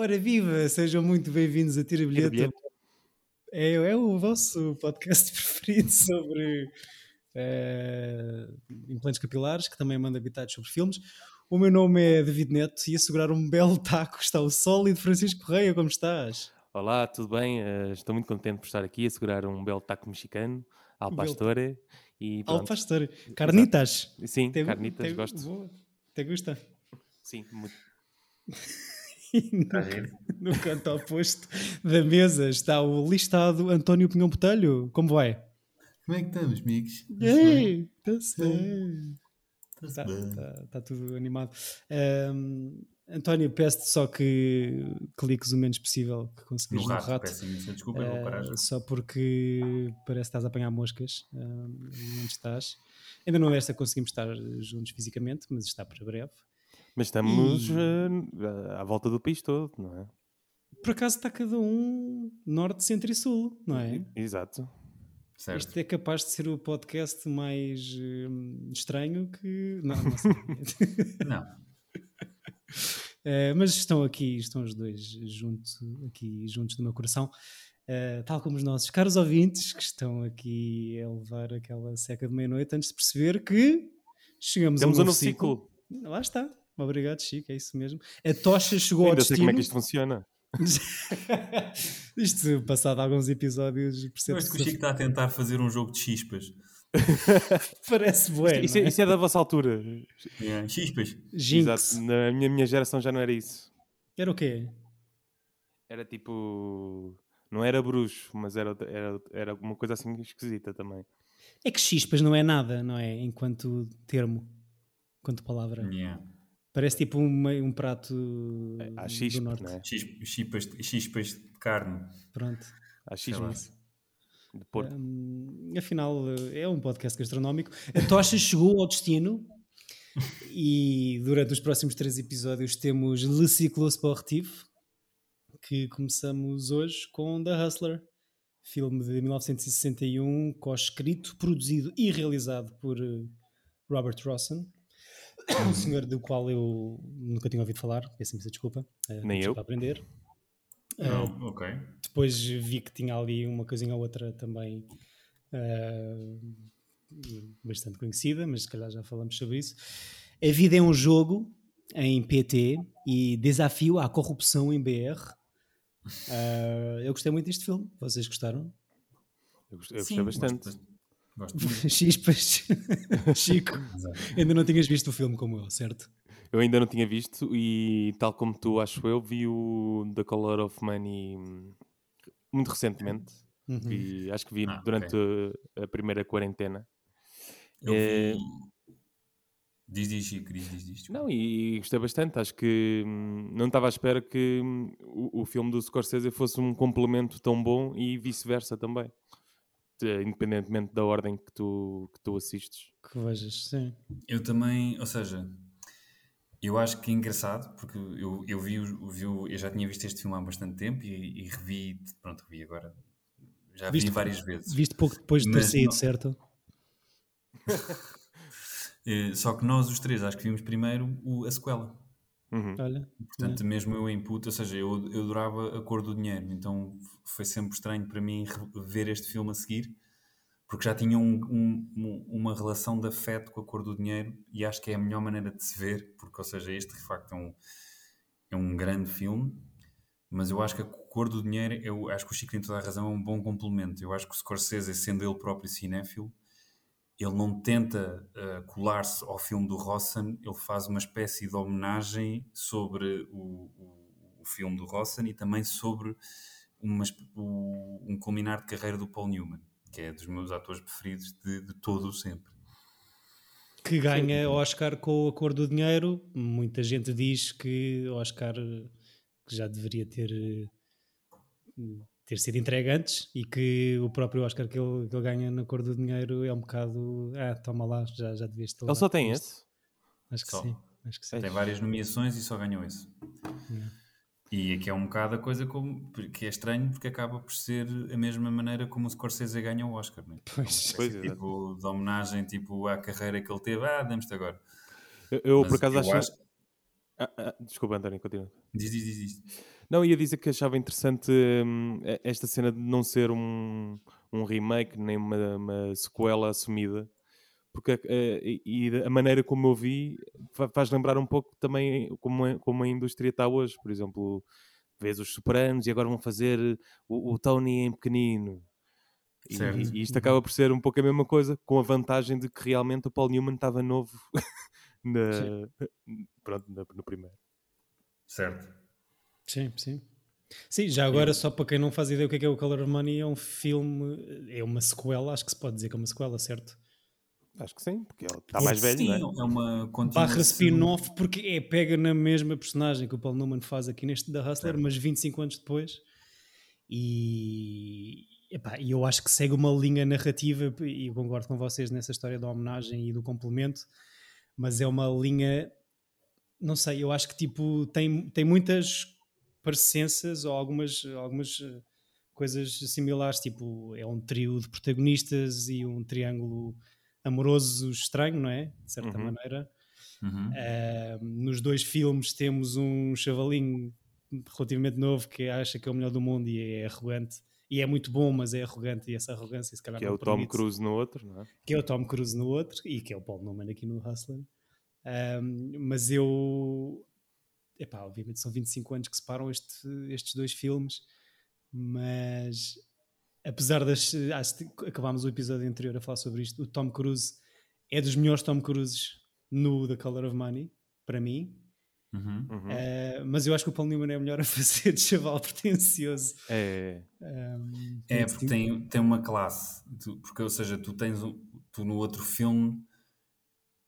Ora viva, sejam muito bem-vindos a Tira Bilhete. Bilhete. É, é o vosso podcast preferido sobre eh, implantes capilares, que também manda habitados sobre filmes. O meu nome é David Neto e a segurar um belo taco está o sólido Francisco Correia, como estás? Olá, tudo bem? Eh, estou muito contente por estar aqui a segurar um belo taco mexicano, al pastore. E Ao pronto. pastor. Carnitas. Sim, Te- carnitas, te- gosto. boa. Te gusta? Sim, muito. E no, no canto oposto da mesa está o listado António Pinhão Botelho. Como vai? Como é que estamos, amigos? Ei, tá Está bem. tá, tá tudo animado. Ahm, António, peço-te só que cliques o menos possível que No conseguires no rato, rato. peço desculpa, eu vou parar já. Ah, só porque parece que estás a apanhar moscas onde estás. Ainda não desta conseguimos estar juntos fisicamente, mas está para breve. Mas estamos E- eh, à volta do país todo, não é? Por acaso está cada um norte, centro e sul, não é? Exato. Certo. Este é capaz de ser o podcast mais hum, estranho que. Não, não sei. Não, Eh, mas estão aqui, estão os dois juntos, aqui juntos do meu coração, Eh, tal como os nossos caros ouvintes que estão aqui a levar aquela seca de meia-noite antes de perceber que chegamos Temos a um um novo ciclo. ciclo. Lá está. Obrigado, Chico, é isso mesmo. A tocha chegou ao Ainda sei destino. como é que isto funciona. isto, passado alguns episódios, eu percebe acho que o Chico está a tentar fazer um jogo de chispas. parece bueno. Isso, é, isso é da vossa altura. É, Chispas. Jinx. Exato. Na minha, minha geração já não era isso. Era o quê? Era tipo. Não era bruxo, mas era, era, era uma coisa assim esquisita também. É que chispas não é nada, não é? Enquanto termo, enquanto palavra. Yeah. Parece tipo um, um prato Há do chispe, norte. é? Chis- Chispas, chispas de carne. Pronto. Há xismas de porco. Hum, afinal, é um podcast gastronómico. A tocha chegou ao destino e durante os próximos três episódios temos Le Ciclo Sportif, que começamos hoje com The Hustler, filme de 1961, co-escrito, produzido e realizado por eh, Robert Rossen, um senhor do qual eu nunca tinha ouvido falar, peço imensa desculpa. eh, Nem eu. Para aprender. Não, ok. Depois vi que tinha ali uma coisinha ou outra também ah, bastante conhecida, mas se calhar já falamos sobre isso. A vida é um jogo em PT e desafio à corrupção em BR. Ah, eu gostei muito deste filme. Vocês gostaram? Eu gostei, eu Sim, gostei bastante. Gosto, gosto muito. Chispas. Chico, ainda não tinhas visto o filme como eu, certo? Eu ainda não tinha visto e, tal como tu, acho eu, vi o The Color of Money hum, muito recentemente. Uhum. Vi- acho que vi Ah, durante a, a primeira quarentena. Eu É- vi... Diz, diz, Chico, diz, diz, diz. Não, e gostei bastante. Acho que hum, não estava à espera que hum, o, o filme do Scorsese fosse um complemento tão bom e vice-versa também. Independentemente da ordem que tu, que tu assistes. Que vejas, sim. Eu também, ou seja, eu acho que é engraçado, porque eu, eu vi, o- vi eu já tinha visto este filme há bastante tempo e, e revi, pronto, revi agora, já Viste- vi várias vezes. Viste pouco depois de ter Mas saído, não- certo? Eh, só que nós os três acho que vimos primeiro o- a sequela. Uhum. Olha. Portanto, mesmo eu em puto, ou seja, eu, eu adorava A Cor do Dinheiro, então foi sempre estranho para mim ver este filme a seguir, porque já tinha um- um- um- uma relação de afeto com A Cor do Dinheiro e acho que é a melhor maneira de se ver, porque, ou seja, este de facto é um, é um grande filme, mas eu acho que A Cor do Dinheiro, eu acho que o Chico tem toda a razão, é um bom complemento. Eu acho que o Scorsese, sendo ele próprio cinéfilo, ele não tenta uh, colar-se ao filme do Rossen, ele faz uma espécie de homenagem sobre o, o, o filme do Rossen e também sobre uma o- um culminar de carreira do Paul Newman, que é dos meus atores preferidos de, de todo o sempre. que ganha Oscar com a cor do dinheiro. Muita gente diz que Oscar eh, que já deveria ter, eh, ter sido entregue antes e que o próprio Oscar que ele, que ele ganha na cor do dinheiro é um bocado. Ah, toma lá, já, já devias ter Ele só tem esse? Acho que Só. sim. Acho que sim. Tem várias nomeações e só ganhou esse. E aqui é um bocado a coisa como, que é estranho porque acaba por ser a mesma maneira como o Scorsese ganha o Oscar, não é? Pois. Pois é. Tipo, de homenagem tipo, à carreira que ele teve, ah, damos-te agora. Eu, eu, por acaso, acho- Ah, ah, desculpa, António, continua. Diz, diz, diz, diz. Não, ia dizer que achava interessante hum, esta cena de não ser um, um remake nem uma, uma sequela assumida, porque eh, e, a maneira como eu vi fa- faz lembrar um pouco também como, a- como a indústria está hoje. Por exemplo, vês os Sopranos e agora vão fazer o, o Tony em pequenino. E, e isto acaba por ser um pouco a mesma coisa, com a vantagem de que realmente o Paul Newman estava novo na- pronto, no primeiro. Certo. Sim, sim. Sim, já agora, só para quem não faz ideia o que é, que é o Color of Money, é um filme, é uma sequela, acho que se pode dizer que é uma sequela, certo? Acho que sim, porque ele está mais velho, Sim, não é? é uma Barra spin-off, porque é, pega na mesma personagem que o Paul Newman faz aqui neste da Hustler, Certo. mas 25 anos depois. E, epá, eu acho que segue uma linha narrativa, e eu concordo com vocês nessa história da homenagem e do complemento, mas é uma linha, não sei, eu acho que tipo, tem, tem muitas parecenças ou algumas, algumas eh, coisas similares, tipo, é um trio de protagonistas e um triângulo amoroso estranho, não é? De certa Uhum. maneira. Uhum. Uh, nos dois filmes temos um chavalinho relativamente novo que acha que é o melhor do mundo e é arrogante. E é muito bom, mas é arrogante e essa arrogância se calhar Que é o Tom Cruise no outro, não é? que é o Tom Cruise no outro e que é o Paul Newman aqui no Hustler. Um, mas eu. Epá, obviamente são 25 anos que separam este, estes dois filmes, mas apesar das. acho que acabámos o episódio anterior a falar sobre isto. O Tom Cruise é dos melhores Tom Cruises no The Color of Money, para mim. Uhum. Uhum. Uh, mas eu acho que o Paul Newman é melhor a fazer de chaval pretencioso. É, Um, É, porque tem, tem uma classe. Tu- porque, ou seja, tu tens um- tu no outro filme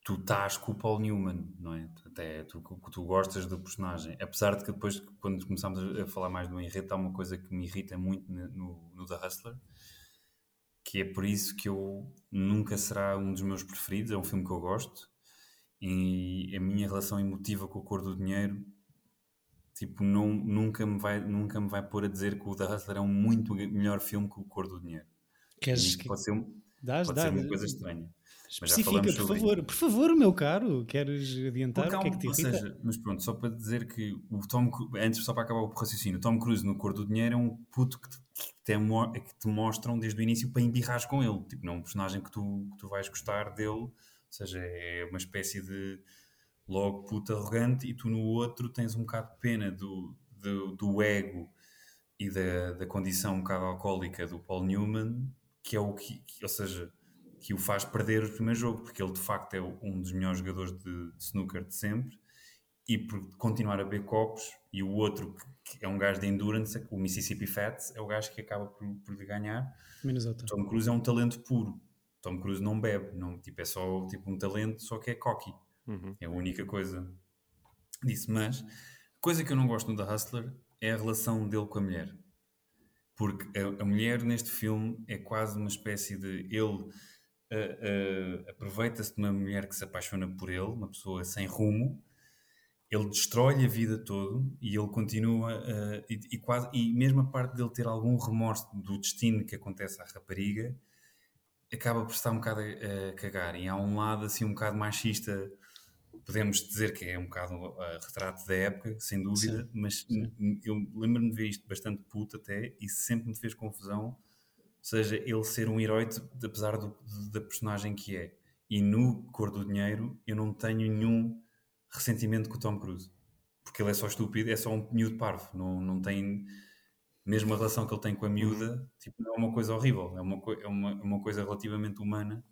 tu estás com o Paul Newman, não é? Até tu, tu gostas do personagem. Apesar de que depois, quando começámos a falar mais do enredo, há uma coisa que me irrita muito no, no, The Hustler, que é por isso que eu nunca será um dos meus preferidos. É um filme que eu gosto e a minha relação emotiva com a cor do dinheiro tipo, não, nunca, me vai, nunca me vai pôr a dizer que o The Hustler é um muito melhor filme que o Cor do Dinheiro. Queres que pode ser, um- dás, pode dá, ser uma coisa estranha. Especifica, por favor. Por favor, meu caro. Queres adiantar Porque o que é que te ou seja, mas pronto, só para dizer que o Tom antes só para acabar o raciocínio, o Tom Cruise no Cor do Dinheiro é um puto que te, que te, mo- que te mostram desde o início para embirrares com ele. Tipo, não é um personagem que tu, que tu vais gostar dele, ou seja, é uma espécie de logo puto arrogante e tu no outro tens um bocado de pena do, do, do ego e da, da condição um bocado alcoólica do Paul Newman, que é o que, que- ou seja, que o faz perder o primeiro jogo, porque ele de facto é um dos melhores jogadores de, de snooker de sempre, e por continuar a beber copos, e o outro que, que é um gajo de endurance, o Mississippi Fats, é o gajo que acaba por, por lhe ganhar. Minnesota. Tom Cruise é um talento puro. Tom Cruise não bebe, não, tipo, é só tipo, um talento, só que é cocky. Uhum. É a única coisa disso. Mas, coisa que eu não gosto no The Hustler é a relação dele com a mulher. Porque a, a mulher neste filme é quase uma espécie de. Ele ah, ah, aproveita-se de uma mulher que se apaixona por ele, uma pessoa sem rumo. Ele destrói a vida toda e ele continua. ah, e, e quase, e mesmo a parte dele ter algum remorso do destino que acontece à rapariga acaba por estar um bocado a, a cagar. E há um lado assim um bocado machista podemos dizer que é um bocado uh, retrato da época, sem dúvida, mas n- n- eu lembro-me de ver isto bastante puto até e sempre me fez confusão, ou seja, ele ser um herói de- apesar do- de- da personagem que é. E no Cor do Dinheiro eu não tenho nenhum ressentimento com o Tom Cruise, porque ele é só estúpido, é só um miúdo parvo, não, não tem mesmo a relação que ele tem com a miúda, tipo, não é uma coisa horrível, é uma, é uma, é uma coisa relativamente humana.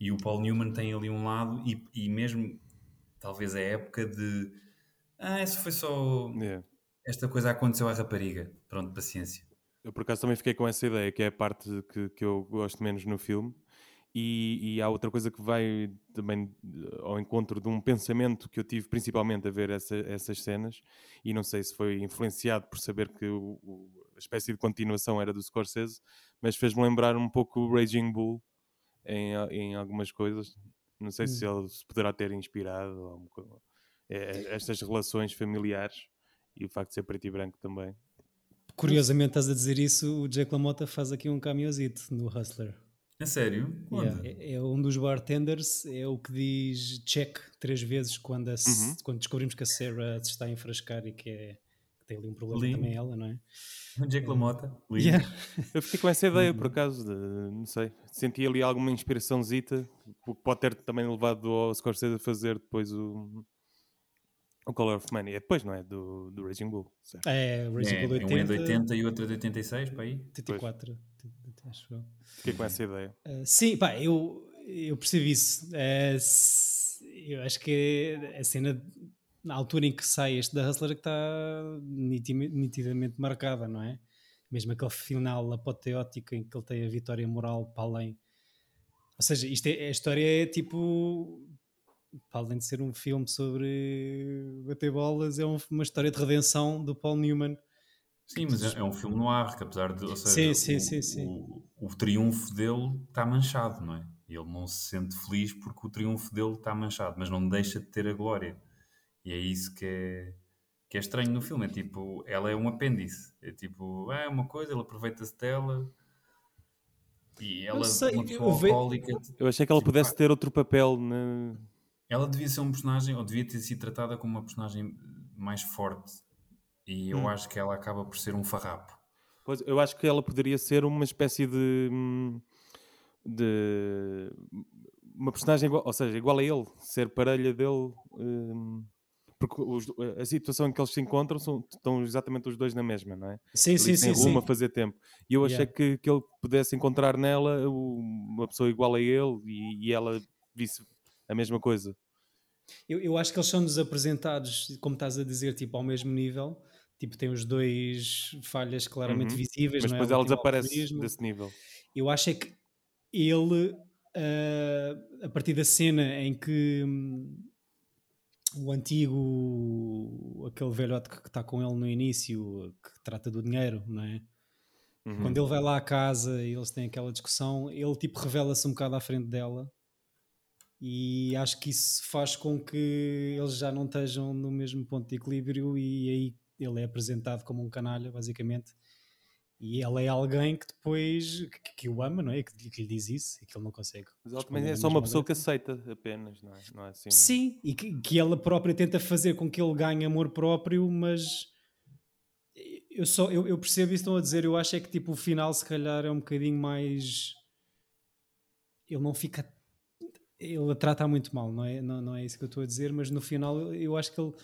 E o Paul Newman tem ali um lado, e, e mesmo talvez a época de ah, isso foi só Yeah. esta coisa aconteceu à rapariga. Pronto, paciência. Eu por acaso também fiquei com essa ideia, que é a parte que, que eu gosto menos no filme. E, e há outra coisa que vai também eh, ao encontro de um pensamento que eu tive principalmente a ver essa- essas cenas, e não sei se foi influenciado por saber que o- o- a espécie de continuação era do Scorsese, mas fez-me lembrar um pouco o Raging Bull em, em algumas coisas. Não sei se ele se poderá ter inspirado ou alguma coisa. É, estas relações familiares e o facto de ser preto e branco também. Curiosamente, estás a dizer isso, o Jake LaMotta faz aqui um cameozito no Hustler. A sério? Yeah, é, é um dos bartenders, é o que diz check três vezes quando, a, Uhum. quando descobrimos que a Sarah se está a enfrascar e que, é, que tem ali um problema Lindo. também ela, não é? O Jack LaMotta? Lindo. Yeah. Eu fiquei com essa ideia, Uhum. por acaso, de, não sei. Senti ali alguma inspiraçãozita, o que pode ter também levado ao Scorsese a fazer depois o, o Color of Money. É depois, não é? Do, do Raging Bull, certo? É, Raging É, Bull um é de 80, 80 e outro é de 86, para aí. 84, acho eu. Fiquei com essa ideia. Uh, sim, pá, eu, eu percebo isso. Uh, eu acho que a cena, na altura em que sai este da Hustler, que está nitidamente marcada, não é? Mesmo aquele final apoteótico em que ele tem a vitória moral para além. Ou seja, isto é, a história é tipo. Para além de ser um filme sobre bater bolas, é um- uma história de redenção do Paul Newman. Sim, mas é, é um filme no ar, que apesar de. Ou Sim, seja, sim, o, sim, sim. O, o triunfo dele está manchado, não é? Ele não se sente feliz porque o triunfo dele está manchado, mas não deixa de ter a glória. E é isso que é, que é estranho no filme. É tipo, ela é um apêndice. É tipo, ah, é uma coisa, ele aproveita-se dela. E ela, sei, uma eu ve- alcoólica, Eu achei que ela Tipo, pudesse ter outro papel na. ela devia ser um personagem, ou devia ter sido tratada como uma personagem mais forte. E eu Hum. acho que ela acaba por ser um farrapo. Pois, eu acho que ela poderia ser uma espécie de. hum, de uma personagem igual, ou seja, igual a ele, ser parelha dele. hum, porque os- a situação em que eles se encontram são, estão exatamente os dois na mesma, não é? Sim, ali sim, sim. rumo sim. a fazer tempo. E eu achei Yeah. que, que ele pudesse encontrar nela uma pessoa igual a ele e, e ela visse a mesma coisa. Eu, eu acho que eles são-nos apresentados, como estás a dizer, tipo, ao mesmo nível. Tipo, tem os dois falhas claramente Uhum. visíveis, Mas não é? depois Ele ela desaparece desse nível. Eu acho é que ele, ah, a partir da cena em que hum, o antigo, aquele velhote que está com ele no início, que trata do dinheiro, não é? Uhum. Quando ele vai lá à casa e eles têm aquela discussão, ele tipo revela-se um bocado à frente dela e acho que isso faz com que eles já não estejam no mesmo ponto de equilíbrio e aí ele é apresentado como um canalha, basicamente. E ela é alguém que depois que, que o ama, não é? Que, que lhe diz isso e que ele não consegue. Também é só uma pessoa que aceita apenas, não é? Não é assim. Sim, e que, que ela própria tenta fazer com que ele ganhe amor próprio, mas eu só eu, eu percebo isso que estão a dizer. Eu acho é que tipo o final se calhar é um bocadinho mais ele não fica ele a trata muito mal, não é? Não, não é isso que eu estou a dizer, mas no final eu acho que ele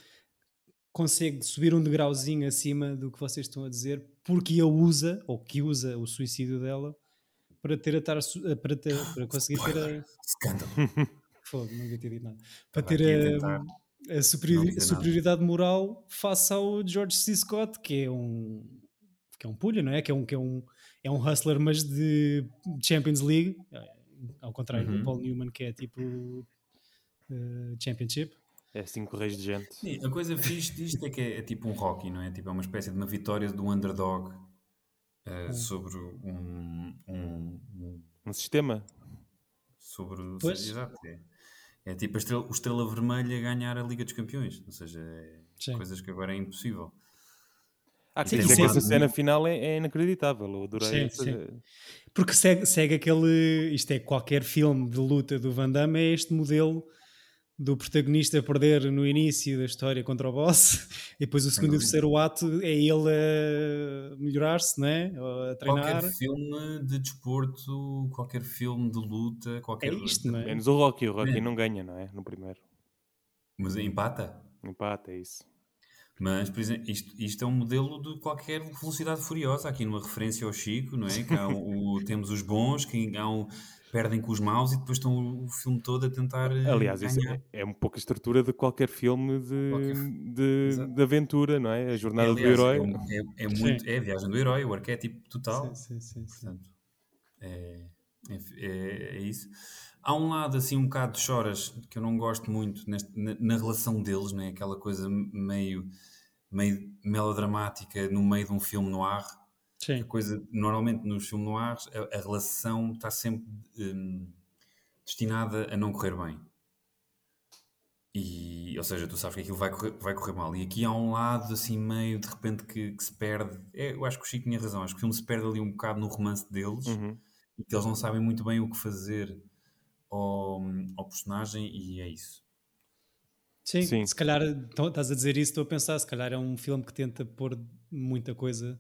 consegue subir um degrauzinho acima do que vocês estão a dizer, porque ele usa, ou que usa o suicídio dela para ter a tar, para, ter, para conseguir ter a, Escândalo. Fogo, não devia ter dito nada. Para Estava ter a a, a nada. superioridade moral face ao George C. Scott, que é um que é um pulha, não é? Que é um, que é um, é um hustler, mas de Champions League, eh, ao contrário Uhum. do Paul Newman, que é tipo eh, Championship. É cinco reis de gente. Sim, a coisa fixe disto é que é, é tipo um Rocky, não é? Tipo, é uma espécie de uma vitória do underdog eh, sobre um, um- um- Um sistema. sobre Pois. exato, é, é tipo a estrela, o Estrela Vermelha ganhar a Liga dos Campeões, ou seja, é Sim. coisas que agora é impossível. Ah, Sim, sim. que essa cena final é, é inacreditável. Eu adorei Sim, essa- sim. Porque segue, segue aquele. Isto é qualquer filme de luta do Van Damme, é este modelo do protagonista perder no início da história contra o boss, e depois o segundo e o terceiro ato é ele a melhorar-se, né? a treinar. Qualquer filme de desporto, qualquer filme de luta, É qualquer isto, não é? Menos o Rocky. O Rocky É. não ganha, não é? No primeiro. Mas empata. Empate, é isso. Mas, por exemplo, isto, isto é um modelo de qualquer velocidade furiosa. Aqui numa referência ao Chico, não é? Que há o- o- temos os bons que há um- perdem com os maus e depois estão o, filme todo a tentar eh, Aliás, isso ganhar. é, é um pouco a estrutura de qualquer filme de, Qualquer- de, de aventura, não é? A jornada É, do aliás, herói. É, é- é muito, é a viagem do herói, o arquétipo total. Sim, sim, sim. Portanto, é, é, é- é isso. Há um lado assim um bocado de choras que eu não gosto muito neste- na, na relação deles, né? aquela coisa meio, meio melodramática no meio de um filme no ar. Sim. A coisa, normalmente nos filmes no ar, a, a relação está sempre hum, destinada a não correr bem. E, ou seja, tu sabes que aquilo vai correr, vai correr mal. E aqui há um lado assim meio de repente que, que se perde. É, eu acho que o Chico tinha razão. Acho que o filme se perde ali um bocado no romance deles. Uhum. e que eles não sabem muito bem o que fazer ao, ao personagem e é isso. Sim, Sim, se calhar então, estás a dizer isso, estou a pensar, se calhar é um filme que tenta pôr muita coisa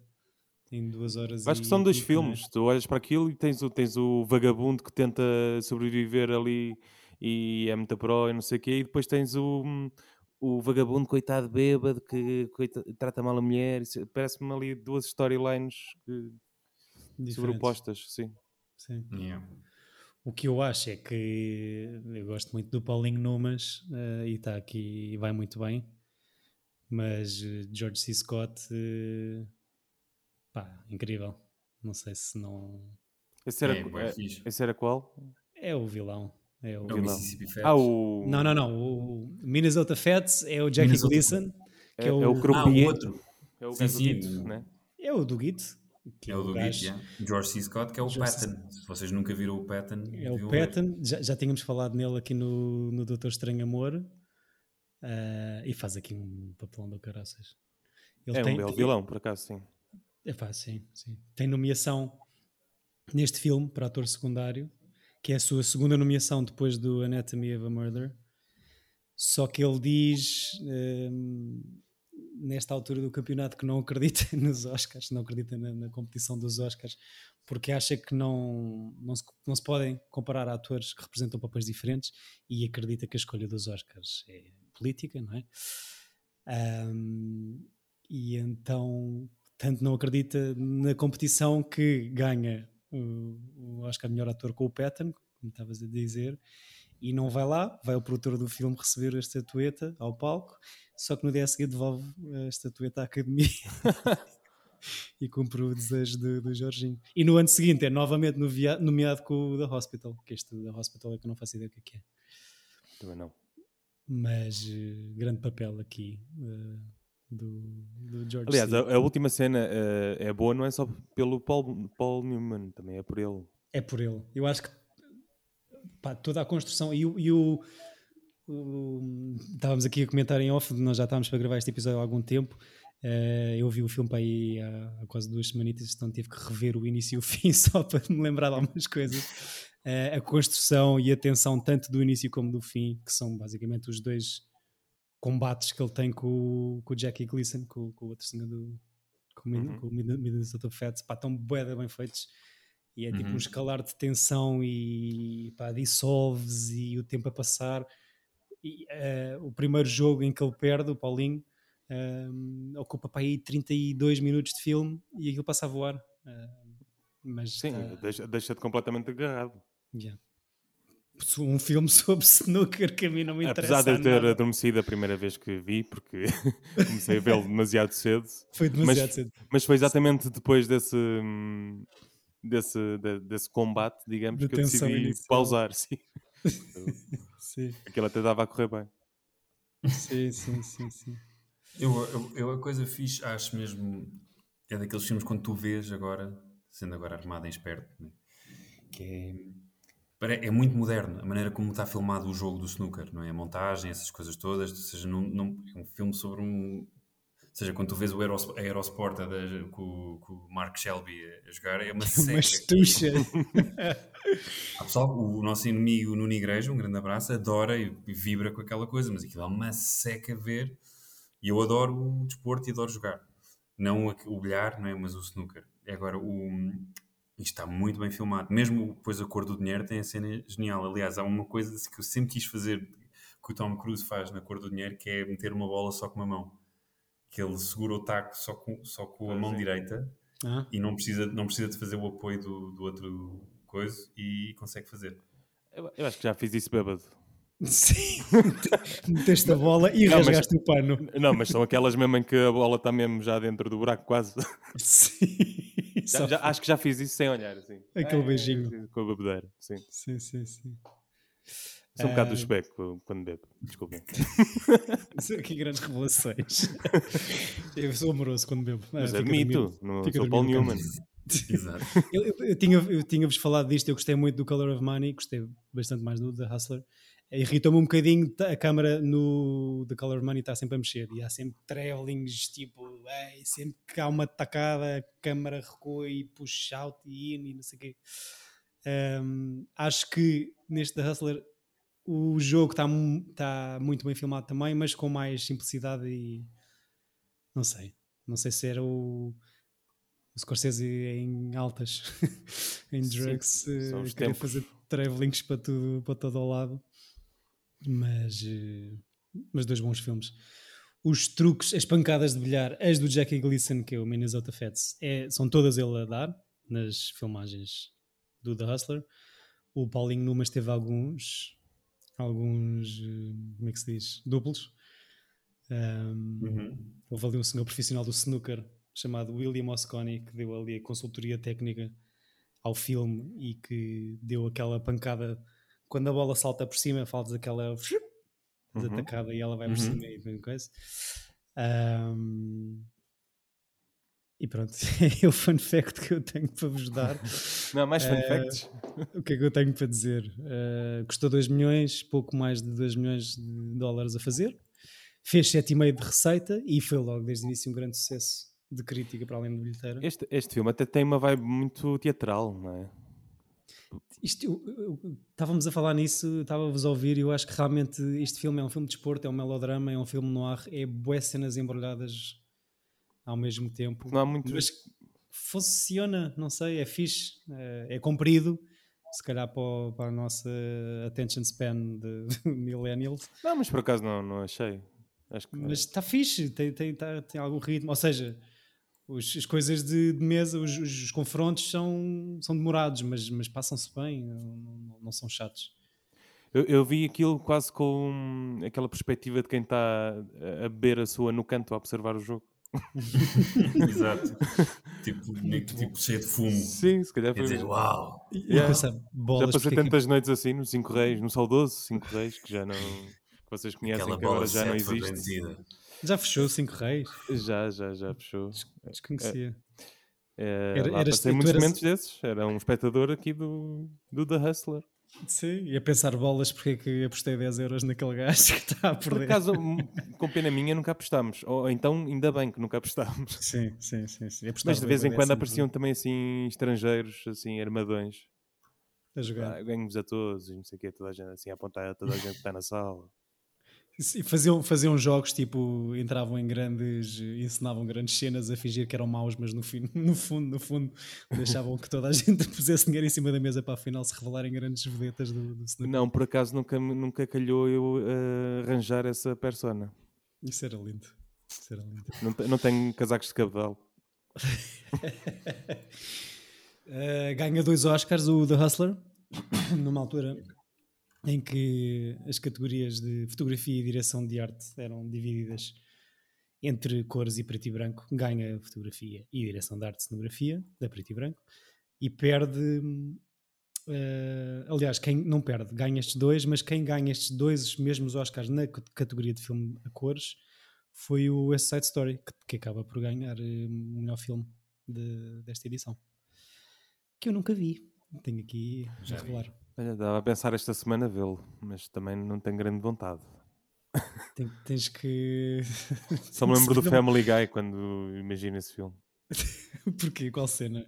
em duas horas. Acho que são dois filmes. Tu olhas para aquilo e tens o, tens o vagabundo que tenta sobreviver ali e é muito pró e não sei o quê, e depois tens o, o vagabundo coitado bêbado que coitado, trata mal a mulher. Parece-me ali duas storylines sobrepostas, sim. sim. Yeah. O que eu acho é que eu gosto muito do Paulinho Numas uh, e está aqui e vai muito bem, mas uh, George C. Scott, uh, pá, incrível. Não sei se não. Esse era, é, é, esse era qual? É o vilão. É o, é o Mississippi Fats. Ah, o... Não, não, não. O Minnesota Fats é o Jackie Minnesota... Gleason. Que é, é o, é o croupier. Ah, o outro. É o sim, sim. Né? É o do Git. Que é o do Git, yeah. George C. Scott, que é o George Patton. Se vocês nunca viram o Patton, é o Patton. Já, já tínhamos falado nele aqui no, no Doutor Estranho Amor. Uh, e faz aqui um papelão do caraças. Ele é tem, um belo vilão, por acaso, sim. É pá, sim, sim. Tem nomeação neste filme para ator secundário, que é a sua segunda nomeação depois do Anatomy of a Murder. Só que ele diz. Um, nesta altura do campeonato que não acredita nos Oscars, não acredita na, na competição dos Oscars, porque acha que não, não, se, não se podem comparar atores que representam papéis diferentes e acredita que a escolha dos Oscars é política, não é? Um, e então, tanto não acredita na competição que ganha o, o Oscar melhor ator com o Patton, como estavas a dizer, e não vai lá, vai o produtor do filme receber a estatueta ao palco só que no dia seguinte devolve a estatueta à academia e cumpre o desejo do, do Jorginho. E no ano seguinte é novamente nomeado com o The Hospital, que este The Hospital é que eu não faço ideia o que é. é. Também não. Mas uh, grande papel aqui uh, do, do George Aliás, a, a, última cena uh, é boa, não é só pelo Paul, Paul Newman, também é por ele. É por ele. Eu acho que pá, toda a construção e o, e o estávamos aqui a comentar em off, nós já estávamos para gravar este episódio há algum tempo. Uh, eu vi o filme para aí há, há, quase duas semanitas, então tive que rever o início e o fim só para me lembrar de algumas coisas. Uh, a construção e a tensão, tanto do início como do fim, que são basicamente os dois combates que ele tem com, com o Jackie Gleason, com, com o outro senhor do com, uhum. com o Minnesota Fats, pá, estão bué bem feitos. E é tipo uhum. um escalar de tensão e pá, dissolves e o tempo a passar e, uh, o primeiro jogo em que ele perde, o Paulinho, uh, ocupa para aí 32 minutos de filme e aquilo passa a voar. Uh, mas, Sim, deixa, deixa-te completamente agarrado. Yeah. Um filme sobre snooker que a mim não me interessa. Apesar de eu ter nada. adormecido a primeira vez que vi, porque comecei a vê-lo demasiado cedo. Foi demasiado mas, cedo. Mas foi exatamente depois desse, desse, desse combate, digamos, de que eu decidi inicial. pausar. Sim. Sim. Aquilo até dava a correr bem. Sim, sim, sim, sim. Eu, eu, eu, a coisa fixe, acho mesmo, é daqueles filmes quando tu vês agora, sendo agora armado em esperto, né? que é, é muito moderno a maneira como está filmado o jogo do snooker, não é? A montagem, essas coisas todas, ou seja, não, não, é um filme sobre um, ou seja, quando tu vês o Aerosport com, com, o Mark Shelby a jogar, é uma seca. uma estucha. pessoal, o nosso inimigo Nuno Igreja, um grande abraço, adora e vibra com aquela coisa, mas aquilo é uma seca a ver. E eu adoro o desporto e adoro jogar. Não o bilhar, não é? mas o snooker. Agora, o, isto está muito bem filmado. Mesmo depois a cor do dinheiro tem a cena genial. Aliás, há uma coisa que eu sempre quis fazer que o Tom Cruise faz na cor do dinheiro, que é meter uma bola só com uma mão que ele segura o taco só com, só com a ah, mão sim. direita ah. e não precisa, não precisa de fazer o apoio do, do outro coisa e consegue fazer. Eu, eu acho que já fiz isso bêbado. Sim, meteste a bola e não, rasgaste mas, o pano. Não, mas são aquelas mesmo em que a bola está mesmo já dentro do buraco, quase. Sim. Já, já, acho que já fiz isso sem olhar, assim. Aquele é, beijinho. Com a bebedeira, sim. Sim, sim, sim. Sou um bocado do especo quando bebo, desculpem. que grandes revelações. Eu sou amoroso quando bebo. Mas ah, admito, não sou Paul Newman. Exato. Eu, eu, eu tinha-vos tinha falado disto, eu gostei muito do Color of Money, gostei bastante mais do The Hustler. Irritou-me um bocadinho, a câmara no The Color Money está sempre a mexer e há sempre travelings, tipo, ei, sempre que há uma tacada, a câmara recua e puxa out e in e não sei o quê. Um, acho que neste The Hustler o jogo está tá muito bem filmado também, mas com mais simplicidade e não sei. Não sei se era o, o Scorsese em altas, em drugs, uh, queria tempos. fazer travelings para, tudo, para todo o lado. Mas, uh, mas dois bons filmes. Os truques, as pancadas de bilhar, as do Jackie Gleason, que é o Minnesota Fats, é, são todas ele a dar nas filmagens do The Hustler. O Paulinho Numas teve alguns, alguns, eh, como é que se diz, duplos. Um, uhum. Houve ali um senhor profissional do snooker chamado William Mosconi que deu ali a consultoria técnica ao filme e que deu aquela pancada quando a bola salta por cima, faltas aquela uhum. e ela vai por uhum. cima e coisa. Um, e pronto, é o fun fact que eu tenho para vos dar. Não, mais fun uh, facts. O que é que eu tenho para dizer? Uh, custou 2 milhões, pouco mais de 2 milhões de dólares a fazer. Fez 7,5 de receita e foi logo desde o início um grande sucesso de crítica para além do bilheteira. Este, este filme até tem uma vibe muito teatral, não é? Isto, eu, eu, estávamos a falar nisso, estava-vos a ouvir e eu acho que realmente este filme é um filme de esporte, é um melodrama, é um filme no ar, é boas cenas embrulhadas ao mesmo tempo. Não há muito. Mas funciona, não sei, é fixe, é, é comprido, se calhar para, para, a nossa attention span de, de millennials. Não, mas por acaso não, não achei. Acho que... Mas está fixe, tem, tem, tá, tem algum ritmo, ou seja, os, as coisas de, de mesa, os, os, confrontos são, são demorados, mas, mas passam-se bem, não, não, são chatos. Eu, eu, vi aquilo quase com aquela perspectiva de quem está a beber a sua no canto a observar o jogo. Exato. tipo, tipo cheio de fumo. Sim, se calhar foi. dizer, uau! Yeah. já passei tantas que... noites assim no Cinco Reis, no saudoso Cinco Reis, que já não. que vocês conhecem, Aquela que agora já não existe. Já fechou Cinco Reis? Já, já, já fechou. Desconhecia. É, era, lá passei muitos eras... momentos desses. Era um espectador aqui do, do The Hustler. Sim, e a pensar bolas porque é que apostei 10 euros naquele gajo que está a perder. Por acaso, com pena minha, nunca apostámos. Ou então, ainda bem que nunca apostámos. Sim, sim, sim. sim. Mas de vez em quando apareciam também assim estrangeiros, assim, armadões. A jogar. Ah, Ganhos a todos e não sei o quê, toda a gente assim a apontar a toda a gente que está na sala. E faziam, faziam jogos tipo, entravam em grandes, ensinavam grandes cenas a fingir que eram maus, mas no, fim, no fundo, no fundo, deixavam que toda a gente pusesse dinheiro em cima da mesa para afinal se revelarem grandes vedetas do, do cinema. Não, por acaso nunca, nunca calhou eu uh, arranjar essa persona. Isso era lindo. Isso era lindo. Não, não tenho casacos de cabedal. uh, ganha dois Oscars o The Hustler, numa altura em que as categorias de fotografia e direção de arte eram divididas entre cores e preto e branco, ganha fotografia e direção de arte e cenografia, da preto e branco, e perde. Uh, aliás, quem não perde, ganha estes dois, mas quem ganha estes dois mesmos Oscars na categoria de filme a cores foi o West Side Story, que, que acaba por ganhar uh, o melhor filme de, desta edição. Que eu nunca vi, tenho aqui Já a revelar. Olha, dava a pensar esta semana vê-lo, mas também não tenho grande vontade. Tem, tens que. Só me lembro do Family Guy quando imagino esse filme. Porquê? Qual cena?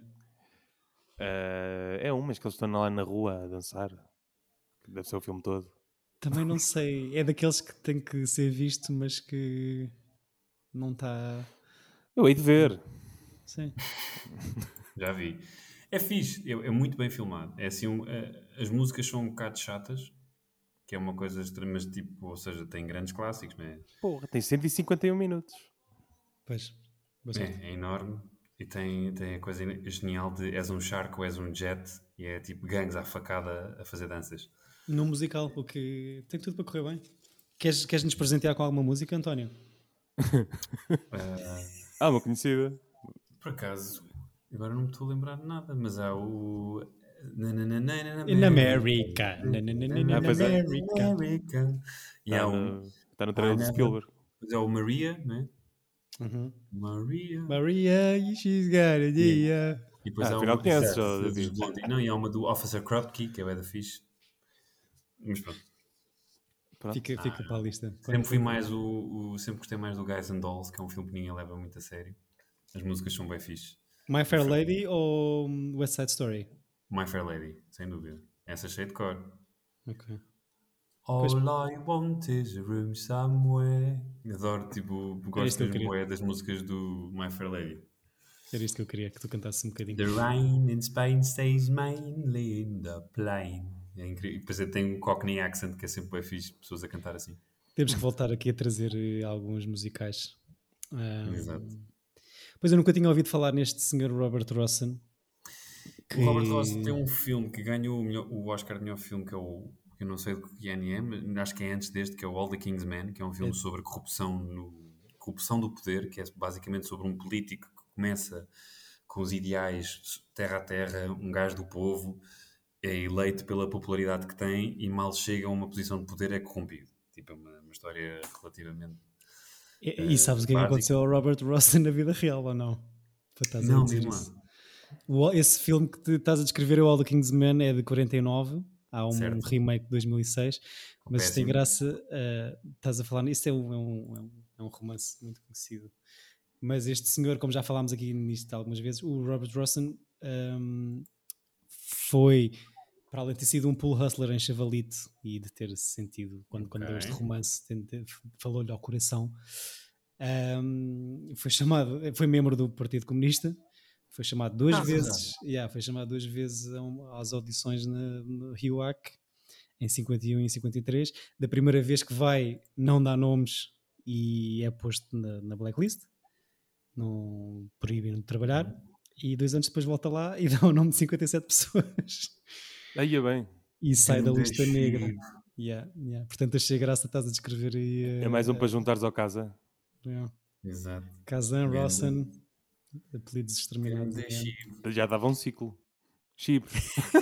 Uh, é um, mas que eles estão lá na rua a dançar. Deve ser o filme todo. Também não sei. É daqueles que tem que ser visto, mas que não está. Eu hei de ver. Sim. Já vi. É fixe, é, é muito bem filmado. É assim, um, é, as músicas são um bocado chatas, que é uma coisa extrema, mas tipo, ou seja, tem grandes clássicos, não é? Porra, tem 151 minutos. Pois, é, é, enorme. E tem, tem a coisa genial de és um shark ou és um jet, e é tipo gangues à facada a fazer danças. No musical, o que tem tudo para correr bem. Queres, queres nos presentear com alguma música, António? uh... Ah, uma conhecida. Por acaso, Agora não me estou a lembrar de nada, mas há o. In America. In America. E há um. Está no trailer de Spielberg. Mas é o Maria, não é? Uhum. Maria. Maria, she's got a idea. E depois ah, há uma conheces, Não, e há uma do Officer Krupke, que é o da fixe. Mas pronto. pronto. Fica, fica ah, para a lista. Sempre fui mais o, o, Sempre gostei mais do Guys and Dolls, que é um filme que ninguém leva muito a sério. As músicas são bem fixe. My Fair Lady ou West Side Story? My Fair Lady, sem dúvida. Essa achei de cor. Ok. All Pois- I want is a room somewhere. Adoro, tipo, gosto mesmo das músicas do My Fair Lady. Era isto que eu queria que tu cantasses um bocadinho. The rain in Spain stays mainly in the plain. É incrível. E depois tenho um Cockney accent que é sempre bem fixe, pessoas a cantar assim. Temos que voltar aqui a trazer eh, alguns musicais. Ah, Exato. Pois eu nunca tinha ouvido falar neste senhor Robert Rossen. O Robert Ross tem um filme que ganhou o, melhor- o Oscar de melhor filme, que é o. Eu não sei de que ano é, mas acho que é antes deste, que é o All the King's Men, que é um filme É. sobre corrupção, no, corrupção do poder, que é basicamente sobre um político que começa com os ideais terra a terra, um gajo do povo, é eleito pela popularidade que tem e mal chega a uma posição de poder é corrompido. Tipo, é uma, uma história relativamente. E, e sabes o que é que básico. aconteceu ao Robert Rossen na vida real ou não? Não, diz-me. O- esse filme que estás a descrever, o All the King's Men, é de 49. Há um Certo. remake de 2006. Mas isto tem Péssimo. graça. eh, estás a falar nisso, é um, é, um, é um- é um romance muito conhecido. Mas este senhor, como já falámos aqui nisto algumas vezes, o Robert Rossen ehm, foi, para além de ter sido um pool hustler em Chavalite e de ter sentido, quando, quando deu este romance, falou-lhe ao coração, ehm, foi chamado, foi membro do Partido Comunista, foi chamado duas Ah, vezes, yeah, foi chamado duas vezes às audições na, no RIUAC, em 51 e em 53. Da primeira vez que vai, não dá nomes e é posto na, na blacklist, não proíbem de trabalhar. E dois anos depois volta lá e dá o nome de 57 pessoas Aí é bem. e sai da lista negra. Yeah, yeah. Portanto, achei graça, estás a descrever aí. É mais um para juntares ao casa. yeah. Exato. Kazan, Rossen, apelidos exterminados. Já dava um ciclo. Chipre.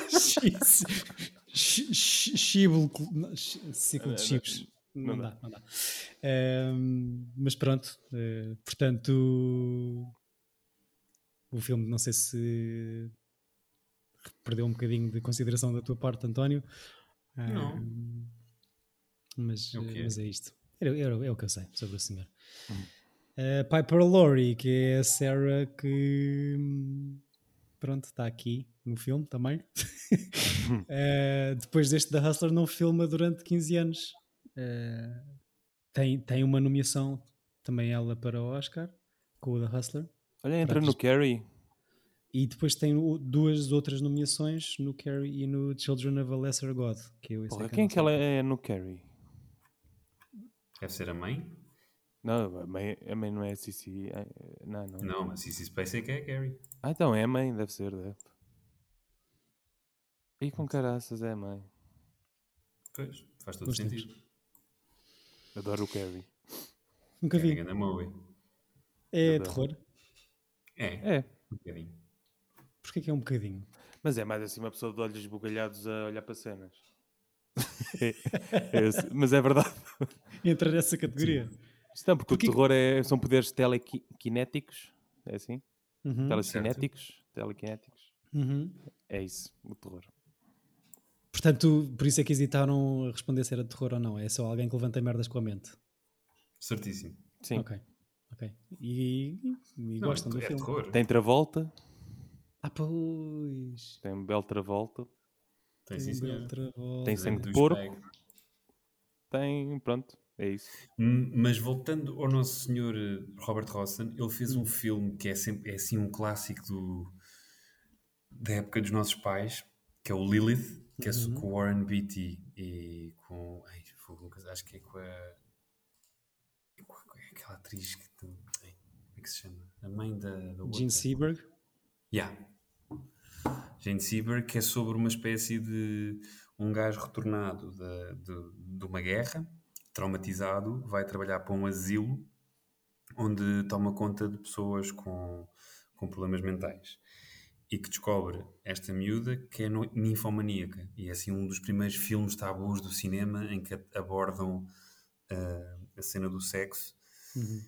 Chips. Chi- chi- Chibo, não, chi- ciclo de Não, chips. não Não, dá. não dá. Mas pronto, eh, portanto, o filme, não sei se perdeu um bocadinho de consideração da tua parte, António. Não. Mas, É é. mas é isto. Era- era- é o que eu sei sobre o senhor. Hum. Eh, Piper Laurie, que é a Sarah que hum, pronto, está aqui no filme também. Eh, depois deste da Hustler não filma durante 15 anos. Eh, tem, tem uma nomeação também ela para o Oscar com o The Hustler. Olha, entra no Carrie. E depois tem duas outras nomeações no Carrie e no Children of a Lesser God. Que eu, Porra, é eu quem é que ela é no Carrie? Deve ser a mãe? Não, a mãe, a mãe não é a Cici. é- Não, não. Não, mas Sissy Space é que é a Carrie. Ah, então é a mãe, deve ser, deve. E com caraças é a mãe. Pois, faz todo sentido. Adoro o Carrie. Nunca É vi. É Adoro. terror. É, É, um bocadinho. Porquê que é um bocadinho? mas é mais assim uma pessoa de olhos esbugalhados a olhar para cenas. É- é esse- mas é verdade. Entra nessa categoria. Isto não, porque Porquê o terror é, são poderes telequinéticos. É assim? Uhum, Telecinéticos? Telequinéticos. uhum. É isso, o terror. Portanto, por isso é que hesitaram a responder se era terror ou não. É só alguém que levanta merdas com a mente. Certíssimo. Sim. Ok. Ok. E, e- Não, gostam é, do é filme. terror. Tem Travolta, Ah, pois. tem um belo Travolta, Tem, sim, Um senhor. belo trabalho. Tem sangue de porco. tem. Pronto, é isso. Hum, Mas voltando ao nosso senhor eh, Robert Rossen, ele fez um filme que é, sempre, é assim um clássico do, da época dos nossos pais, que é o Lilith, que é Uhum. com o Warren Beatty e com. Ai, acho que é com a. com com aquela atriz que. como é que se chama? A mãe da. da. Gene Seberg. Yeah. Jane Seberg, que é sobre uma espécie de um gajo retornado da- de, de uma guerra, traumatizado, vai trabalhar para um asilo onde toma conta de pessoas com, com problemas mentais e que descobre esta miúda que é ninfomaníaca e é assim um dos primeiros filmes tabus do cinema em que abordam ah, a cena do sexo Uhum.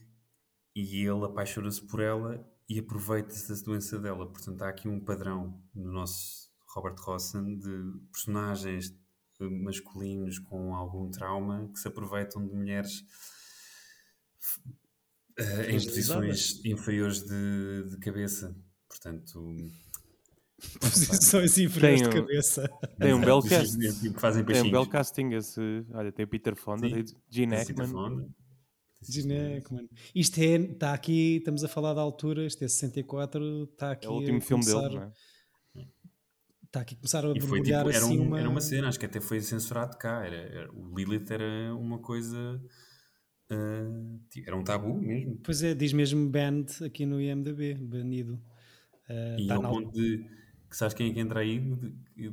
e ele apaixona-se por ela e aproveita-se da doença dela. Portanto, há aqui um padrão no nosso Robert Rossen de personagens masculinos com algum trauma que se aproveitam de mulheres eh, em posições inferiores de, de cabeça. Portanto, Posições inferiores Tem de cabeça. Tem um belo Exato, cast. esses que fazem Tem um belo casting esse. Olha, tem o Peter Fonda, Sim. Gene Hackman. Gene Hackman. Isto é, está aqui, estamos a falar da altura, este é 64, está aqui É o último a filme dele, não é? Está aqui a começar a E foi tipo, era, assim um- uma... era uma cena, acho que até foi censurado cá. Era, era- o Lilith era uma coisa. tipo, era um tabu mesmo. Pois é, diz mesmo banned aqui no IMDB, banido. Uh, E tá ao na- ponto de. Que sabes quem é que entra aí?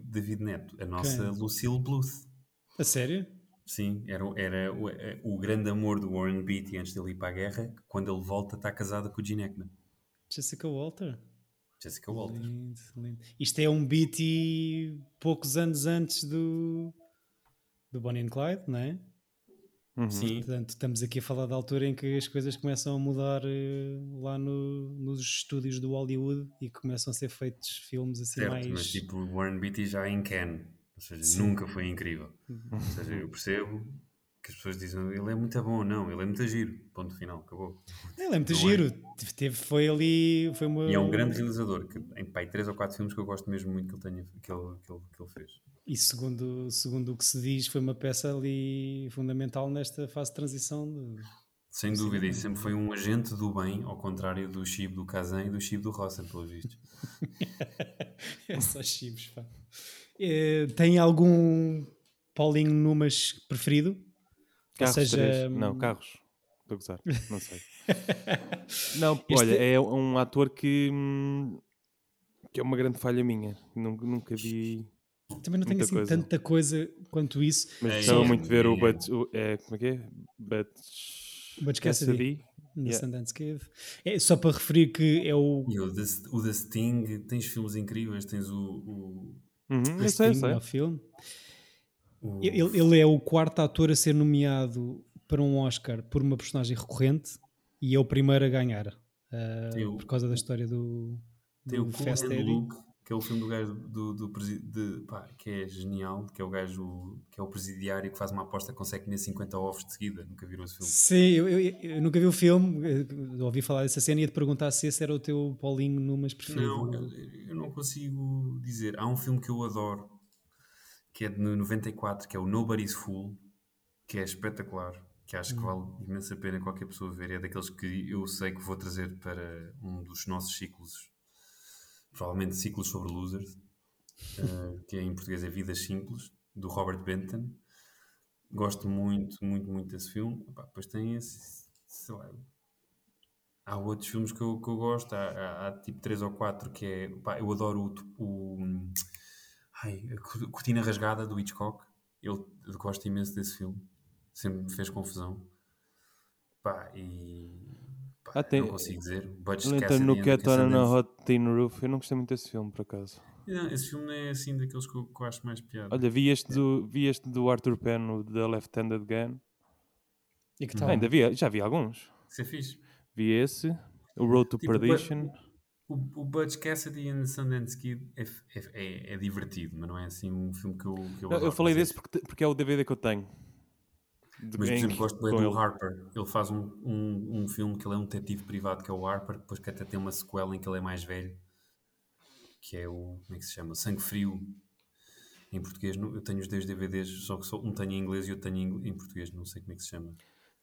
David Neto, a nossa Quem? Lucille Bluth. A sério? Sim, era, o- era o, é- o grande amor do Warren Beatty antes dele ir para a guerra. Quando ele volta, está casada com o Gene Hackman. Jessica Walter. Jessica Walter. Lindo, lindo. Isto é um beat poucos anos antes do, do Bonnie and Clyde, não é? Uhum. Sim, Portanto, estamos aqui a falar da altura em que as coisas começam a mudar eh, lá no- nos estúdios do Hollywood e começam a ser feitos filmes assim certo, mais. mas tipo, o Warren Beatty já em Ken. Ou seja, Sim. nunca foi incrível. Ou seja, eu percebo as pessoas dizem ele é muito bom, não, ele é muito giro. Ponto final, acabou. Ele é muito Não é? giro. Teve, foi ali. Foi uma, E é um grande realizador, que em pai, três ou quatro filmes que eu gosto mesmo muito que ele, tenha, que ele, que ele, que ele fez. E segundo, segundo o que se diz, foi uma peça ali fundamental nesta fase de transição. Sem dúvida, e sempre foi um agente do bem, ao contrário do Chibo do Kazan e do Chibo do Rossen, pelos vistos. é só chibos, pá. Eh, tem algum Paulinho Numas preferido? Carros seja, três. hum, Não, carros. Estou a gozar. Não sei. Não, Este- olha, é um ator que, hum, que é uma grande falha minha. Nunca, nunca vi. Também não tenho assim coisa. tanta coisa quanto isso. Mas É, gostava é, muito de ver o é. Butch. o- É, como é que é? Butch. Butch Cassidy. Na Yeah. Sundance Kid. É só para referir que é o, E o The, o The Sting, tens filmes incríveis, tens o. o, Uhum, o eu sei, Sting sei. no filme. Ele, ele é o quarto ator a ser nomeado para um Oscar por uma personagem recorrente e é o primeiro a ganhar. o- por causa da história do, Tem o do Fast Eddie. Luke, que é o filme do gajo do, do de- pá, que é genial, que é o gajo que é o presidiário que faz uma aposta consegue comer 50 ovos de seguida. Nunca viram esse filme? Sim, eu, eu- eu nunca vi o filme, eh, ouvi falar dessa cena e ia te perguntar se esse era o teu Paulinho Numas preferido. Não, eu não consigo dizer. Há um filme que eu adoro, que é de 94, que é o Nobody's Fool, que é espetacular, que acho que vale imensa pena qualquer pessoa ver. É daqueles que eu sei que vou trazer para um dos nossos ciclos, provavelmente ciclos sobre losers, eh, que em português é Vidas Simples, do Robert Benton. Gosto muito, muito, muito desse filme. Epá, depois tem esse, sei lá, Há outros filmes que eu, que eu gosto, há, há- há tipo 3 ou 4 que é. pá, eu adoro o. o ai, a Co- Cortina Rasgada do Hitchcock. Eu, gosto imenso desse filme. Sempre me fez confusão. Pá, e. Pá, Ah, tem- Não consigo dizer. Então, Cassidy no and Cat on a Sundance. Hot Tin Roof, eu não gostei muito desse filme, por acaso. Não, esse filme não é assim daqueles que eu, que eu acho mais piada. Olha, vi este do, vi este do Arthur Penn, o The Left-Handed Gun. E que Ah, tal? ainda vi, já vi alguns. Isso é fixe. Vi esse, o Road to Tipo, Perdition. O, o Butch Cassidy and the Sundance Kid é, é, é, é divertido, mas não é assim um filme que eu, que eu Não, eu falei desse porque, porque é o DVD que eu tenho. De Mas, por em- exemplo, gosto bem do ele. Harper. Ele faz um, um, um filme que ele é um detetive privado, que é o Harper, depois que até tem uma sequela em que ele é mais velho, que é o. Como é que se chama? Sangue Frio. Em português, eu tenho os dois DVDs, só que só um tenho em inglês e outro tenho em português, não sei como é que se chama.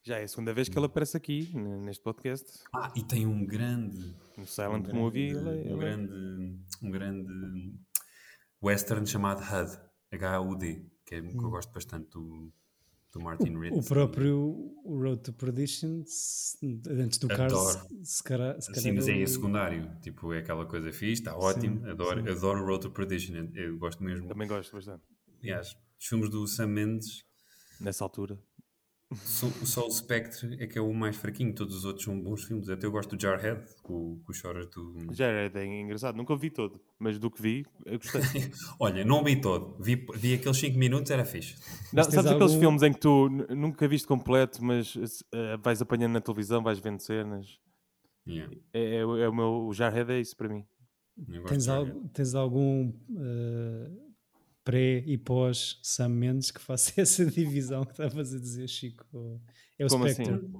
Já é a segunda vez que ele aparece aqui, n- neste podcast. Ah, e tem um grande. Um Silent grande, Movie. Ele, é- um, ele é- grande, um grande western chamado HUD, H-U-D, que, é, que eu gosto bastante do, do Martin Ritz. O próprio Road to Perdition, antes do Cars, Adoro. se calhar, se calhar Sim, mas é eu- em secundário. Tipo, é aquela coisa fixe, está ótimo. adoro, adoro Road to Perdition. Eu gosto mesmo. Também gosto bastante. Aliás, os filmes do Sam Mendes, Nessa altura. Só, só o Spectre é que é o mais fraquinho. Todos os outros são bons filmes. Até eu gosto do Jarhead, com, com os choras do. Era bem engraçado. Nunca o vi todo, mas do que vi, eu gostei. Olha, não vi todo. Vi, vi aqueles 5 minutos, era fixe. Não, sabes aqueles algum- filmes em que tu nunca viste completo, mas eh, vais apanhando na televisão, vais vendo cenas? Yeah, É, é, o- é o meu. O Jarhead é isso para mim. Tens, Jarhead. al- tens algum eh, pré e pós Sam Mendes que faça essa divisão que estavas a dizer, Chico? É o Como Spectre. assim?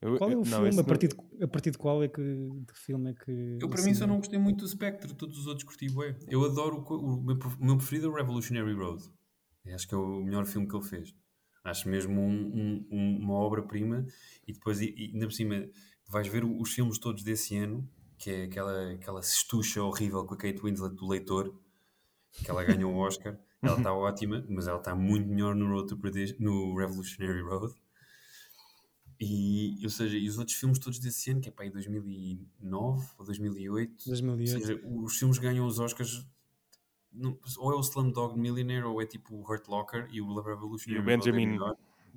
Eu- Qual é o não, filme? A não- partir, de, a partir de qual é que de filme é que. Eu, para mim, só não gostei muito do Spectre, todos os outros curti bué. Eu adoro, o, o meu, pref- o meu preferido é o Revolutionary Road. Eu Acho que é o melhor filme que ele fez. Acho mesmo um- um- um- uma obra-prima. E depois, e, e ainda por cima, vais ver os filmes todos desse ano, que é aquela, aquela cestucha horrível com a Kate Winslet do Leitor, que ela ganhou o Oscar. Ela está ótima, mas ela está muito melhor no, Road to Perdition- no Revolutionary Road. E, ou seja, e os outros filmes todos desse ano, que é para aí 2009 ou 2008, ou 2008. seja, os filmes ganham os Oscars não- ou é o Slumdog Millionaire ou é tipo o Hurt Locker e o Love Revolution E o Benjamin o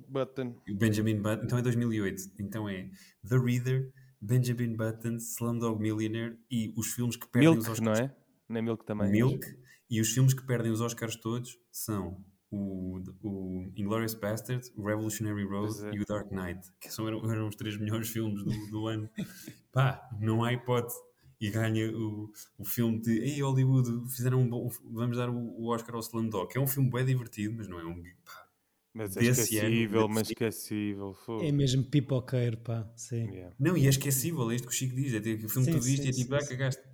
Button. Benjamin Button então é 2008 então é The Reader Benjamin Button Slumdog Millionaire e os filmes que perdem os Milk, Oscars não é? Não é Milk também? Milk e os filmes que perdem os Oscars todos são o, o Inglourious Bastard, o Revolutionary Road é. e o Dark Knight, que são, eram, eram os três melhores filmes do, do ano. Pá, não há hipótese. E ganha o, o filme de Ei, Hollywood, fizeram um bom. Vamos dar o, o Oscar ao Slumdog, que é um filme bem divertido, mas não é um. Pá, Mas é Desse ano, esquecível, mas esquecível. fogo. É mesmo pipoqueiro, pá. Sim. Yeah. não, e é esquecível, é isto que o Chico diz. É tipo, o filme que Sim, tu viste e é tipo, sim, ah, cagaste.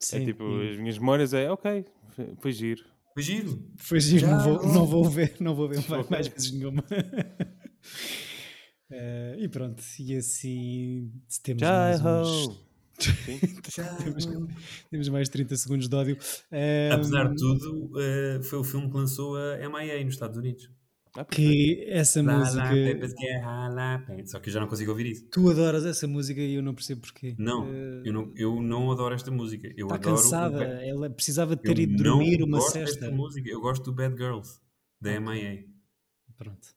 Sim. É tipo, e as minhas memórias é ok, foi- giro. Foi giro. Foi giro, não vou, não. vou ver, não vou ver mais, mais vezes nenhuma. Eh, e pronto, e assim temos mais, uns- temos, temos mais 30 segundos de ódio. Eh, Apesar de tudo, eh, foi o filme que lançou a MIA nos Estados Unidos. Ah, que essa Lá, lá, música. Pepas, guerra, lá, pe- Só que eu já não consigo ouvir isso. Tu adoras essa música e eu não percebo porquê. Não, Eh, eu não, eu não adoro esta música. Eu Está adoro cansada, Bad- ela precisava de eu ter ido dormir uma gosto desta música. Eu gosto do Bad Girls, da MIA. Pronto.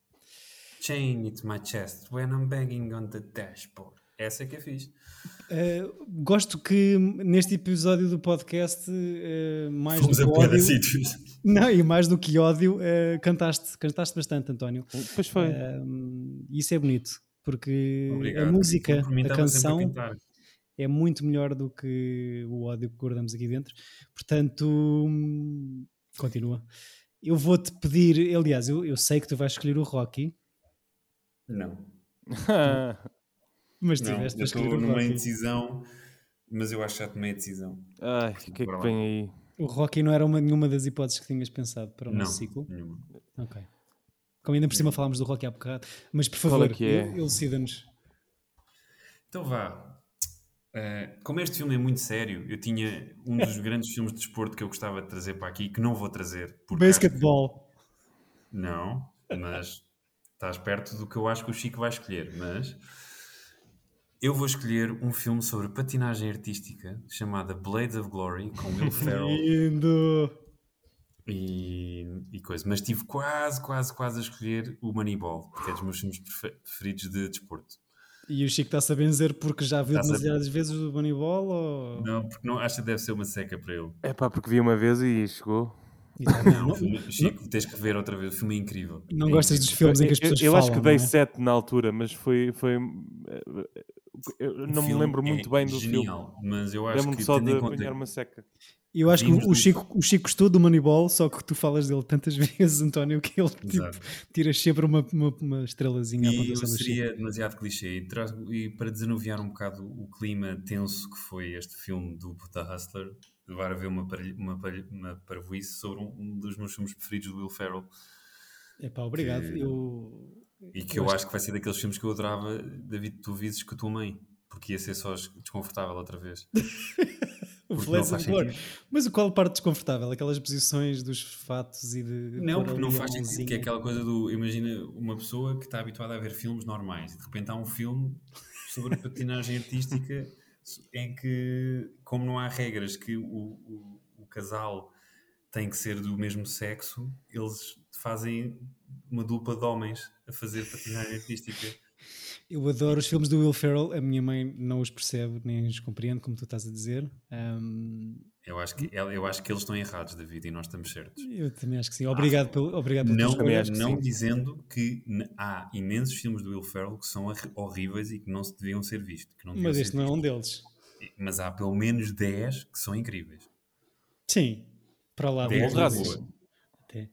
Chain it my chest when I'm banging on the dashboard. Essa é que é fixe. Uh, gosto que neste episódio do podcast, uh, mais Fomos do que ódio, sítios. não, e mais do que ódio, uh, cantaste, cantaste bastante, António. Pois foi. Um, isso é bonito, porque Obrigado. a música, a canção é muito melhor do que o ódio que guardamos aqui dentro. Portanto, hum, continua. Eu vou-te pedir, aliás, eu, eu sei que tu vais escolher o Rocky, Não. mas Não, tiveste eu a escolher estou numa Rocky. indecisão, mas eu acho que já tomei a decisão. Ai, o que é que vem aí? O Rocky não era uma, nenhuma das hipóteses que tinhas pensado para o Não. nosso ciclo. nenhuma. Ok. Como ainda por cima falámos do Rocky há bocado. Mas por Qual favor, é é? el- elucida-nos. Então vá. Eh, como este filme é muito sério, eu tinha um dos grandes filmes de desporto que eu gostava de trazer para aqui, que não vou trazer. Basketball. Não, mas estás perto do que eu acho que o Chico vai escolher. Mas eu vou escolher um filme sobre patinagem artística chamada Blades of Glory, com Will Ferrell Lindo. e, e coisa. Mas tive quase, quase, quase a escolher o Moneyball, que é dos meus filmes prefe- preferidos de desporto. E o Chico está-se a benzer porque já viu demasiadas vezes o Moneyball? Ou... Não, porque não, acho que deve ser uma seca para ele. É pá, porque vi uma vez e chegou. Não, não, filme- Chico, tens que ver outra vez. O filme é incrível. não É gostas dos filmes em que as Eu, pessoas eu falam, acho que dei não é? 7 na altura, mas foi. foi eu não me filme lembro muito é bem do filme. genial, Mas eu acho Lembro-me que só de apanhar uma seca. Eu acho que Vimos o, Chico, o Chico gostou do Moneyball, só que tu falas dele tantas vezes, António, que ele tipo, Exato. tira sempre uma, uma, uma estrelazinha à E eu pontuação do Chico. seria demasiado clichê. E, traz- e para desanuviar um bocado o clima tenso que foi este filme do The Hustler, levar a ver uma parvoíce sobre um, um dos meus filmes preferidos do Will Ferrell. Epá, obrigado. que- Eu, E que eu acho que vai ser daqueles filmes que eu adorava, David, tu vises com a tua mãe. Porque ia ser só desconfortável outra vez. o sentido. Mas qual parte desconfortável? Aquelas posições dos fatos e de. Não, porque não faz sentido. Que é aquela coisa do. Imagina uma pessoa que está habituada a ver filmes normais e de repente há um filme sobre patinagem artística em que, como não há regras que o, o, o casal tem que ser do mesmo sexo, eles fazem uma dupla de homens a fazer patinagem artística. Eu adoro os filmes do Will Ferrell, a minha mãe não os percebe nem os compreende, como tu estás a dizer. Ahm, Eu acho, que, eu acho que eles estão errados, David, e nós estamos certos. eu também acho que sim. Obrigado pelo, obrigado Não, que não sim. dizendo que há imensos filmes do Will Ferrell que são horríveis e que não se deviam ser vistos. que Mas este não é um deles. Mas há pelo menos 10 que são incríveis. Sim, para lá de Dez uma raças. boa. Até.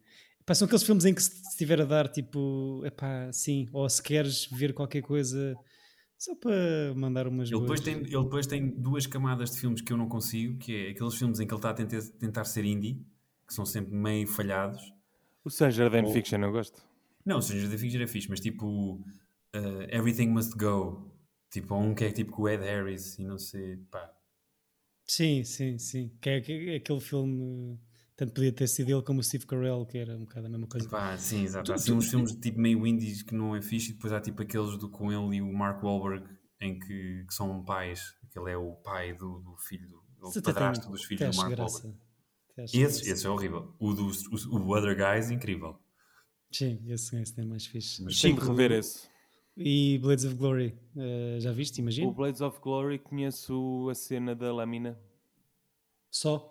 Pá, são aqueles filmes em que se estiver a dar tipo, epá, sim, ou se queres ver qualquer coisa só para mandar umas Ele boas. depois, tem, ele depois tem duas camadas de filmes que eu não consigo, que é aqueles filmes em que ele está a tentar, tentar ser indie, que são sempre meio falhados. O Stranger Than Ou- Fiction eu gosto. Não, o Stranger Things era fixe, mas tipo uh, Everything Must Go. Tipo, há um que é tipo com o Ed Harris e não sei, pá. Sim, sim, sim. Que é, que é aquele filme, tanto podia ter sido ele como o Steve Carell, que era um bocado a mesma coisa. Pá, sim, exato. Há assim uns filmes tipo meio indies que não é fixe e depois há tipo aqueles do, com ele e o Mark Wahlberg em que, que são pais. que ele é o pai do, do filho, do, o padrasto tem- dos filhos do Mark graça. Wahlberg. Esse, esse é horrível. O do o, o Other Guys, incrível. Sim, esse, esse tem mais fixe. Mas Tenho que rever esse. E Blades of Glory, eh, já viste, O imagino? Blades of Glory conheço a cena da lâmina. Só.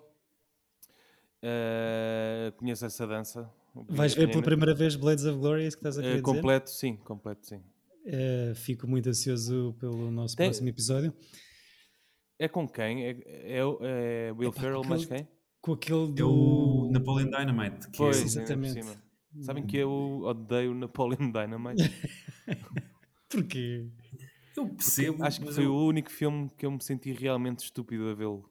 Eh, conheço essa dança. Vais ver pela primeira vez Blades of Glory, é isso que estás a querer dizer? completo, sim, completo, sim. Eh, fico muito ansioso pelo nosso Tem- próximo episódio. É com quem? É, é, é Will Ferrell, aquele- quem? Com aquele É do... o Napoleon Dynamite. Que Pois, é, ainda por Exatamente. Sabem que eu odeio Napoleon Dynamite? Porquê? eu percebo. Acho que mas foi eu- o único filme que eu me senti realmente estúpido a vê-lo.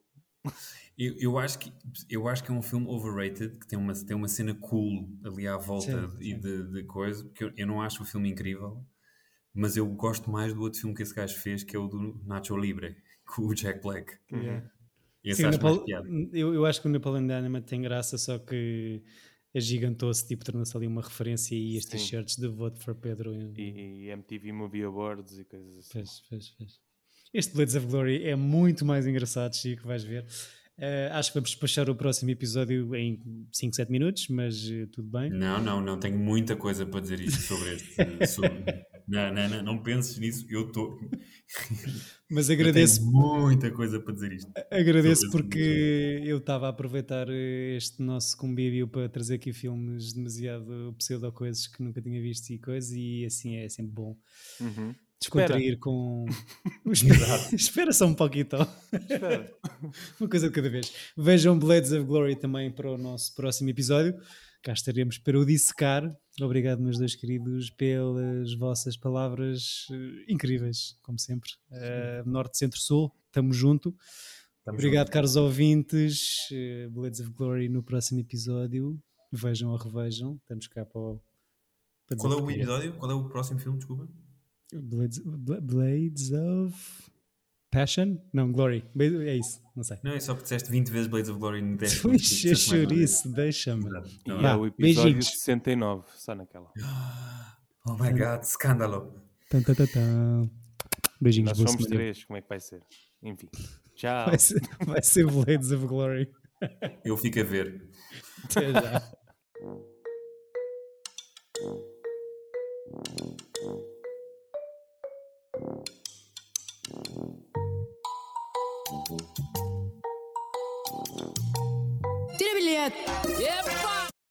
Eu, eu, acho que, eu acho que é um filme overrated, que tem uma, tem uma cena cool ali à volta Sim, e sim. de, de coisa, porque eu, eu não acho o filme incrível, mas eu gosto mais do outro filme que esse gajo fez, que é o do Nacho Libre, com o Jack Black. Yeah. Esse Sim, acho eu, eu acho que o Napoleon Dynamite tem graça, só que agigantou-se, tipo, tornou-se ali uma referência e as Sim. t-shirts de voto for Pedro. E, e MTV Movie Awards e coisas assim. Fez, fez, fez. Este Blades of Glory é muito mais engraçado, Chico, vais ver. Eh, acho que vamos despachar o próximo episódio em 5, 7 minutos, mas eh, tudo bem. Não, não, não, tenho muita coisa para dizer isto sobre este. sobre- Não, não, não, não penses nisso, eu estou. Mas Eu agradeço, tenho muita coisa para dizer isto. agradeço porque eu estava a aproveitar eh, este nosso convívio para trazer aqui filmes demasiado pseudo-coisas que nunca tinha visto e coisas, e assim é sempre bom Uhum. Descontrair com. Espera, só um pouquinho. Espera. Uma coisa de cada vez. Vejam Blades of Glory também para o nosso próximo episódio. Cá estaremos para o dissecar. Obrigado, meus dois queridos, pelas vossas palavras eh, incríveis, como sempre. Eh, Norte, Centro, Sul, estamos junto. Estamos Obrigado, juntos. caros ouvintes. Eh, Blades of Glory no próximo episódio. Vejam ou revejam. Estamos cá para o. para Qual é o episódio? Qual é o próximo filme? Desculpa. Blades, Bla- Blades of Passion? Não, Glory. É isso, não sei. Não, é só porque disseste 20 vezes Blades of Glory em 10 Puxa, chouriço, deixa-me. E é o episódio beijinhos. 69, só naquela. Oh my god, escândalo. Tan, tan, tan, tan. Beijinhos, Nós somos semana. três, como é que vai ser? Enfim. Tchau. Vai ser, vai ser Blades of Glory. Eu fico a ver. Até já. Tira bilhete! Epa!